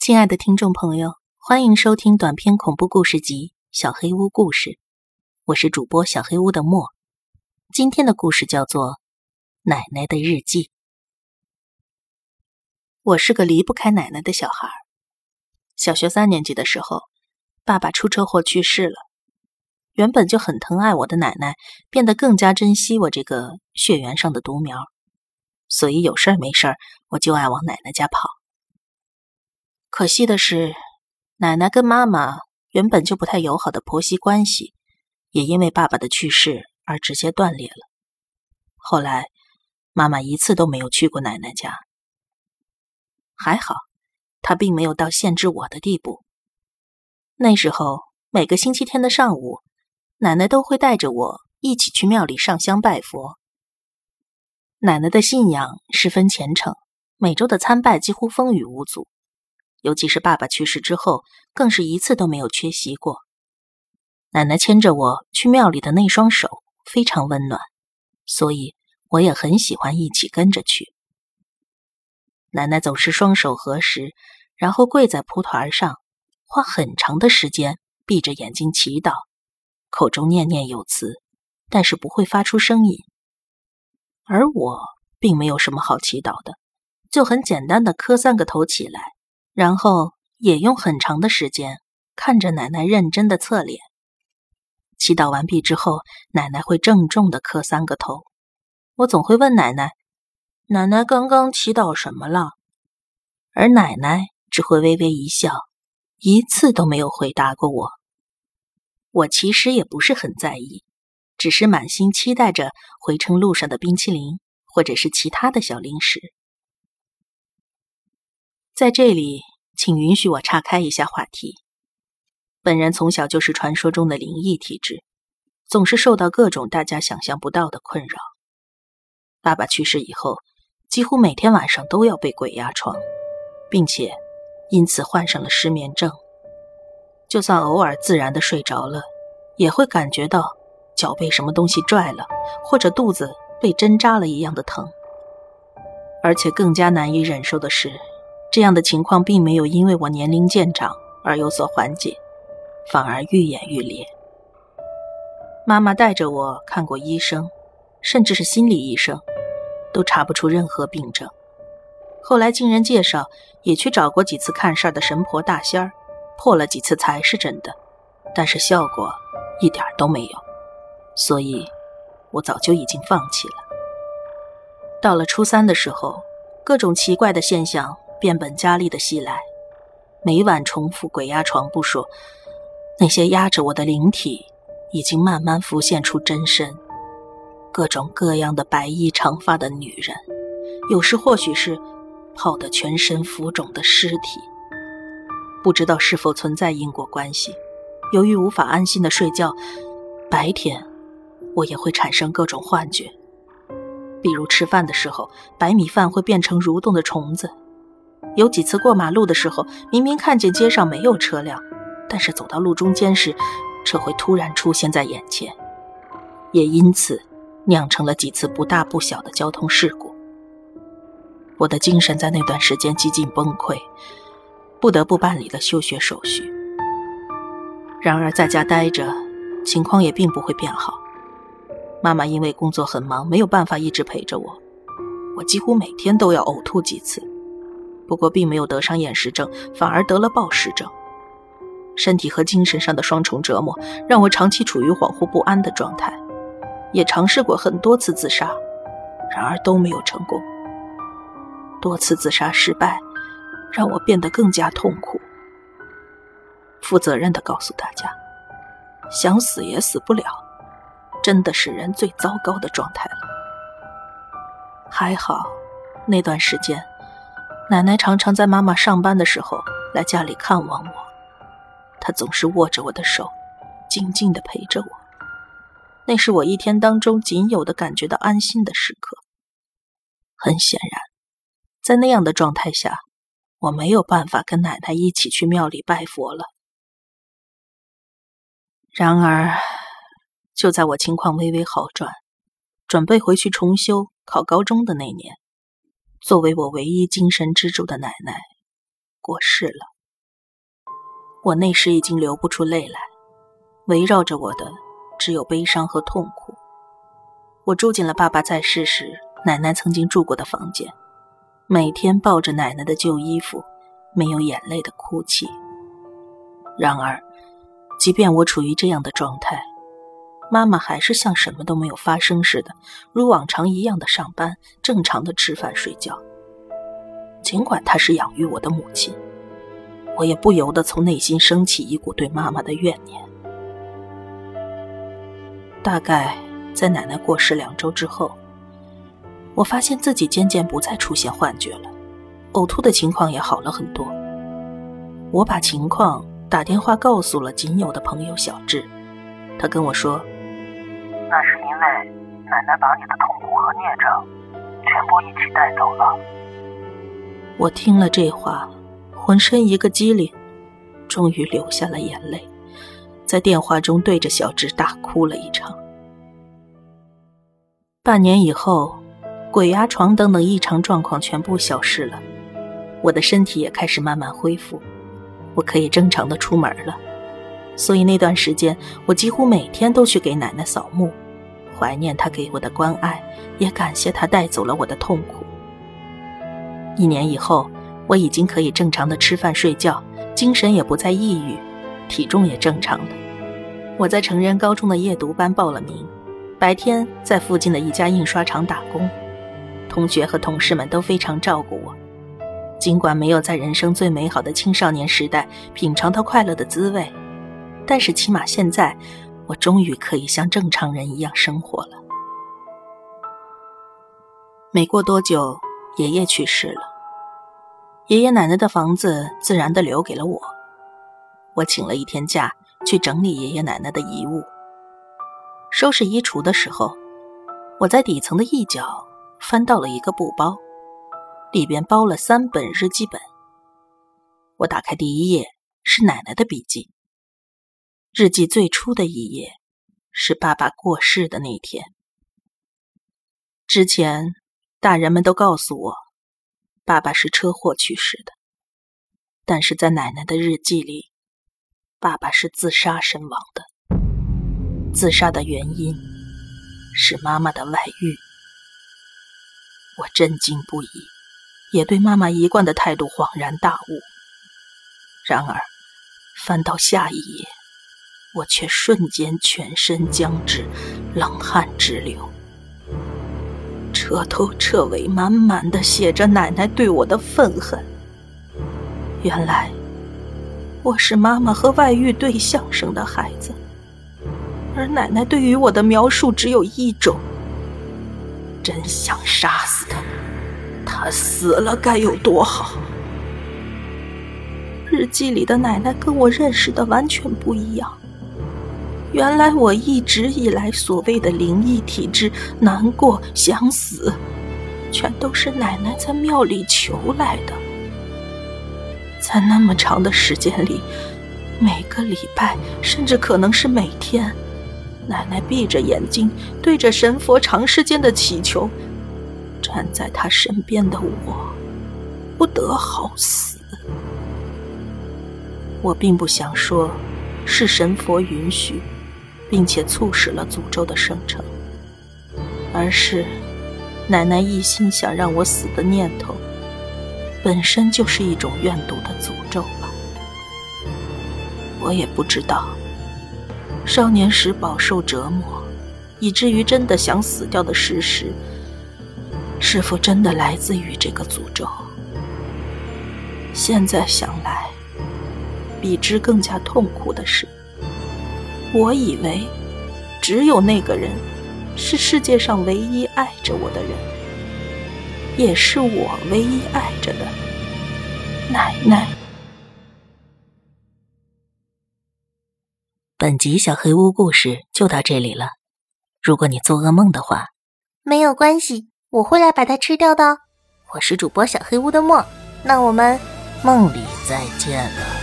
亲爱的听众朋友，欢迎收听短篇恐怖故事集《小黑屋故事》，我是主播小黑屋的莫。今天的故事叫做《奶奶的日记》。我是个离不开奶奶的小孩。小学三年级的时候，爸爸出车祸去世了。原本就很疼爱我的奶奶，变得更加珍惜我这个血缘上的独苗，所以有事儿没事儿，我就爱往奶奶家跑。可惜的是，奶奶跟妈妈原本就不太友好的婆媳关系，也因为爸爸的去世而直接断裂了。后来，妈妈一次都没有去过奶奶家。还好，她并没有到限制我的地步。那时候，每个星期天的上午，奶奶都会带着我一起去庙里上香拜佛。奶奶的信仰十分虔诚，每周的参拜几乎风雨无阻。尤其是爸爸去世之后，更是一次都没有缺席过。奶奶牵着我去庙里的那双手非常温暖，所以我也很喜欢一起跟着去。奶奶总是双手合十，然后跪在蒲团上，花很长的时间闭着眼睛祈祷，口中念念有词，但是不会发出声音。而我并没有什么好祈祷的，就很简单的磕三个头起来。然后也用很长的时间看着奶奶认真的侧脸。祈祷完毕之后，奶奶会郑重的磕三个头。我总会问奶奶：“奶奶刚刚祈祷什么了？”而奶奶只会微微一笑，一次都没有回答过我。我其实也不是很在意，只是满心期待着回程路上的冰淇淋或者是其他的小零食。在这里。请允许我岔开一下话题。本人从小就是传说中的灵异体质，总是受到各种大家想象不到的困扰。爸爸去世以后，几乎每天晚上都要被鬼压床，并且因此患上了失眠症。就算偶尔自然的睡着了，也会感觉到脚被什么东西拽了，或者肚子被针扎了一样的疼。而且更加难以忍受的是。这样的情况并没有因为我年龄渐长而有所缓解，反而愈演愈烈。妈妈带着我看过医生，甚至是心理医生，都查不出任何病症。后来经人介绍，也去找过几次看事儿的神婆大仙儿，破了几次才是真的，但是效果一点都没有。所以，我早就已经放弃了。到了初三的时候，各种奇怪的现象。变本加厉的袭来，每晚重复鬼压床不说，那些压着我的灵体已经慢慢浮现出真身，各种各样的白衣长发的女人，有时或许是泡得全身浮肿的尸体，不知道是否存在因果关系。由于无法安心的睡觉，白天我也会产生各种幻觉，比如吃饭的时候，白米饭会变成蠕动的虫子。有几次过马路的时候，明明看见街上没有车辆，但是走到路中间时，车会突然出现在眼前，也因此酿成了几次不大不小的交通事故。我的精神在那段时间几近崩溃，不得不办理了休学手续。然而在家待着，情况也并不会变好。妈妈因为工作很忙，没有办法一直陪着我，我几乎每天都要呕吐几次。不过，并没有得上厌食症，反而得了暴食症。身体和精神上的双重折磨，让我长期处于恍惚不安的状态。也尝试过很多次自杀，然而都没有成功。多次自杀失败，让我变得更加痛苦。负责任的告诉大家，想死也死不了，真的是人最糟糕的状态了。还好，那段时间。奶奶常常在妈妈上班的时候来家里看望我，她总是握着我的手，静静的陪着我。那是我一天当中仅有的感觉到安心的时刻。很显然，在那样的状态下，我没有办法跟奶奶一起去庙里拜佛了。然而，就在我情况微微好转，准备回去重修考高中的那年。作为我唯一精神支柱的奶奶，过世了。我那时已经流不出泪来，围绕着我的只有悲伤和痛苦。我住进了爸爸在世时奶奶曾经住过的房间，每天抱着奶奶的旧衣服，没有眼泪的哭泣。然而，即便我处于这样的状态，妈妈还是像什么都没有发生似的，如往常一样的上班，正常的吃饭睡觉。尽管她是养育我的母亲，我也不由得从内心升起一股对妈妈的怨念。大概在奶奶过世两周之后，我发现自己渐渐不再出现幻觉了，呕吐的情况也好了很多。我把情况打电话告诉了仅有的朋友小智，他跟我说。那是因为奶奶把你的痛苦和孽障全部一起带走了。我听了这话，浑身一个激灵，终于流下了眼泪，在电话中对着小智大哭了一场。半年以后，鬼压床等等异常状况全部消失了，我的身体也开始慢慢恢复，我可以正常的出门了。所以那段时间，我几乎每天都去给奶奶扫墓，怀念他给我的关爱，也感谢他带走了我的痛苦。一年以后，我已经可以正常的吃饭睡觉，精神也不再抑郁，体重也正常了。我在成人高中的夜读班报了名，白天在附近的一家印刷厂打工，同学和同事们都非常照顾我。尽管没有在人生最美好的青少年时代品尝到快乐的滋味。但是起码现在，我终于可以像正常人一样生活了。没过多久，爷爷去世了，爷爷奶奶的房子自然的留给了我。我请了一天假去整理爷爷奶奶的遗物。收拾衣橱的时候，我在底层的一角翻到了一个布包，里边包了三本日记本。我打开第一页，是奶奶的笔记。日记最初的一页是爸爸过世的那天。之前大人们都告诉我，爸爸是车祸去世的，但是在奶奶的日记里，爸爸是自杀身亡的。自杀的原因是妈妈的外遇。我震惊不已，也对妈妈一贯的态度恍然大悟。然而，翻到下一页。我却瞬间全身僵直，冷汗直流，彻头彻尾满满的写着奶奶对我的愤恨。原来我是妈妈和外遇对象生的孩子，而奶奶对于我的描述只有一种：真想杀死他，他死了该有多好。日记里的奶奶跟我认识的完全不一样。原来我一直以来所谓的灵异体质、难过、想死，全都是奶奶在庙里求来的。在那么长的时间里，每个礼拜，甚至可能是每天，奶奶闭着眼睛，对着神佛长时间的祈求。站在她身边的我，不得好死。我并不想说，是神佛允许。并且促使了诅咒的生成，而是奶奶一心想让我死的念头，本身就是一种怨毒的诅咒吧。我也不知道，少年时饱受折磨，以至于真的想死掉的事实，是否真的来自于这个诅咒？现在想来，比之更加痛苦的是。我以为，只有那个人是世界上唯一爱着我的人，也是我唯一爱着的奶奶。本集小黑屋故事就到这里了。如果你做噩梦的话，没有关系，我会来把它吃掉的。我是主播小黑屋的墨，那我们梦里再见了。